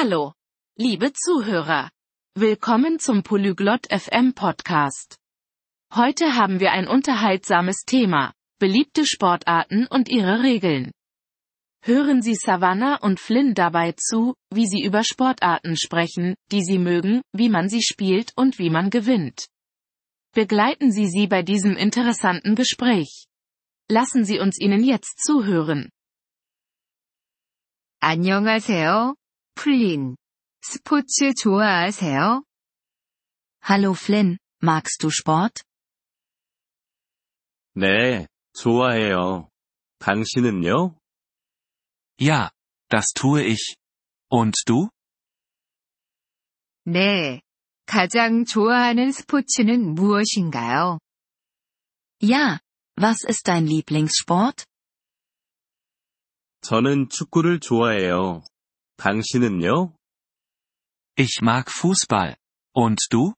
Hallo, liebe Zuhörer. Willkommen zum Polyglot FM Podcast. Heute haben wir ein unterhaltsames Thema, beliebte Sportarten und ihre Regeln. Hören Sie Savannah und Flynn dabei zu, wie sie über Sportarten sprechen, die sie mögen, wie man sie spielt und wie man gewinnt. Begleiten Sie sie bei diesem interessanten Gespräch. Lassen Sie uns ihnen jetzt zuhören. 안녕하세요, 플린. 스포츠 좋아하세요? Hallo Flynn, magst du Sport? 네, 좋아해요. 당신은요? Ja, das tue ich. Und du? 네. 가장 좋아하는 스포츠는 무엇인가요? Ja, was ist dein Lieblingssport? 저는 축구를 좋아해요. 당신은요? Ich mag Fußball. Und du?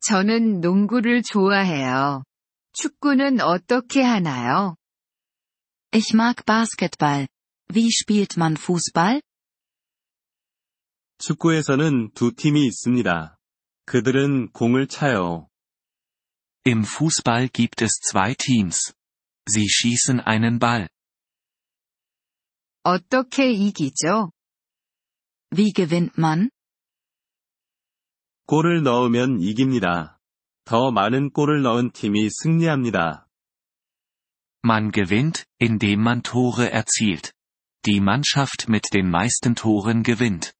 저는 농구를 좋아해요. 축구는 어떻게 하나요? Ich mag Basketball. Wie spielt man Fußball? 축구에서는 두 팀이 있습니다. 그들은 공을 차요. Im Fußball gibt es zwei Teams. Sie schießen einen Ball. 어떻게 이기죠? Wie gewinnt man? 골을 넣으면 이깁니다. 더 많은 골을 넣은 팀이 승리합니다. Man gewinnt, indem man Tore erzielt. Die Mannschaft mit den meisten Toren gewinnt.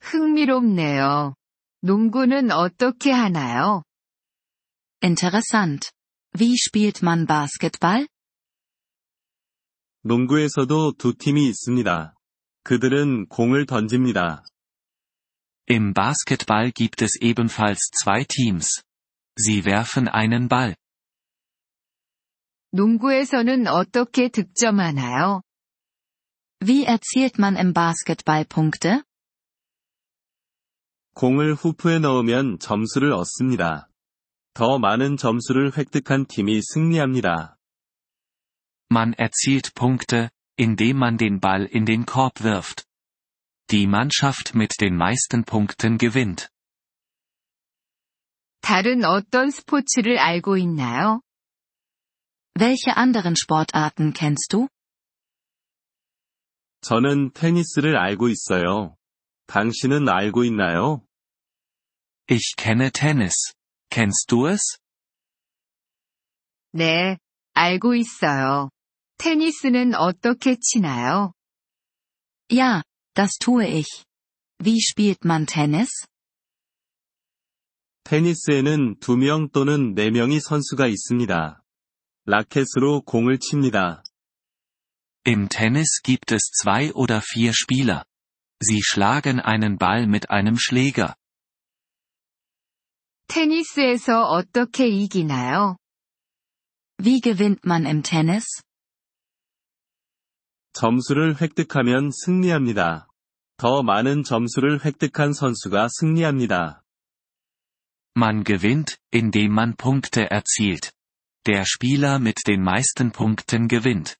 흥미롭네요. 농구는 어떻게 하나요? Interessant. Wie spielt man Basketball? 농구에서도 두 팀이 있습니다. 그들은 공을 던집니다. Im Basketball gibt es ebenfalls zwei Teams. Sie werfen einen Ball. 농구에서는 어떻게 득점하나요? Wie erzielt man im Basketball Punkte? 공을 후프에 넣으면 점수를 얻습니다. 더 많은 점수를 획득한 팀이 승리합니다. Man erzielt Punkte, indem man den Ball in den Korb wirft. Die Mannschaft mit den meisten Punkten gewinnt. 다른 어떤 스포츠를 알고 있나요? Welche anderen Sportarten kennst du? 저는 테니스를 알고 있어요. 당신은 알고 있나요? Ich kenne Tennis. Kennst du es? 네, 알고 있어요. 테니스는 어떻게 치나요? Ja, das tue ich. Wie spielt man Tennis? 테니스에는 두 명 또는 네 명의 선수가 있습니다. 라켓으로 공을 칩니다. Im Tennis gibt es zwei oder vier Spieler. Sie schlagen einen Ball mit einem Schläger. 테니스에서 어떻게 이기나요? Wie gewinnt man im Tennis? 점수를 획득하면 승리합니다. 더 많은 점수를 획득한 선수가 승리합니다. Man gewinnt, indem man Punkte erzielt. Der Spieler mit den meisten Punkten gewinnt.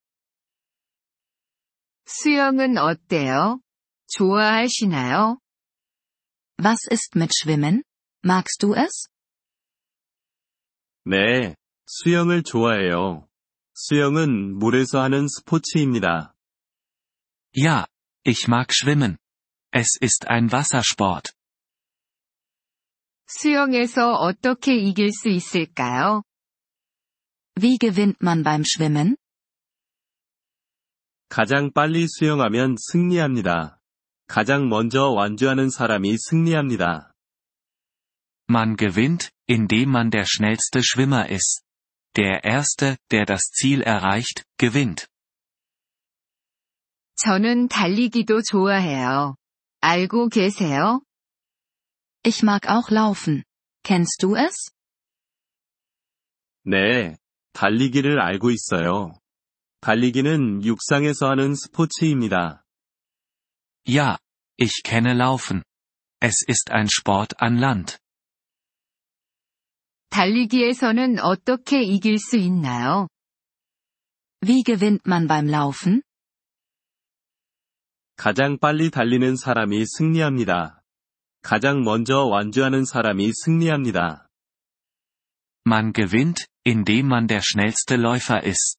수영은 어때요? 좋아하시나요? Was ist mit Schwimmen? Magst du es? 네, 수영을 좋아해요. 수영은 물에서 하는 스포츠입니다. Ja, ich mag schwimmen. Es ist ein Wassersport. 수영에서 어떻게 이길 수 있을까요? Wie gewinnt man beim Schwimmen? 가장 빨리 수영하면 승리합니다. 가장 먼저 완주하는 사람이 승리합니다. Man gewinnt, indem man der schnellste Schwimmer ist. Der Erste, der das Ziel erreicht, gewinnt. 저는 달리기도 좋아해요. 알고 계세요? Ich mag auch laufen. Kennst du es? 네, 달리기를 알고 있어요. 달리기는 육상에서 하는 스포츠입니다. Ja, ich kenne Laufen. Es ist ein Sport an Land. 달리기에서는 어떻게 이길 수 있나요? Wie gewinnt man beim Laufen? 가장 빨리 달리는 사람이 승리합니다. 가장 먼저 완주하는 사람이 승리합니다. Man gewinnt, indem man der schnellste Läufer ist.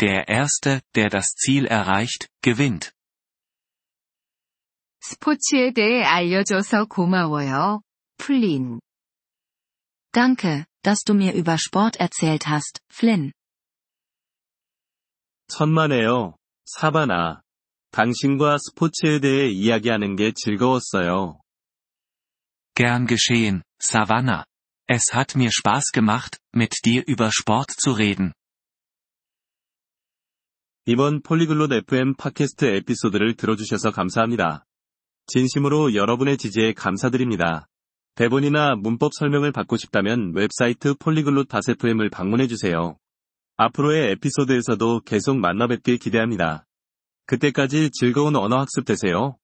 Der Erste, der das Ziel erreicht, gewinnt. 스포츠에 대해 알려줘서 고마워요. 플린. Danke, dass du mir über Sport erzählt hast, Flynn. 천만에요, 사바나. 당신과 스포츠에 대해 이야기하는 게 즐거웠어요. Gern geschehen, Savannah. Es hat mir Spaß gemacht, mit dir über Sport zu reden. 이번 폴리글롯 FM 팟캐스트 에피소드를 들어주셔서 감사합니다. 진심으로 여러분의 지지에 감사드립니다. 대본이나 문법 설명을 받고 싶다면 웹사이트 폴리글롯 FM을 방문해주세요. 앞으로의 에피소드에서도 계속 만나뵙길 기대합니다. 그때까지 즐거운 언어 학습 되세요.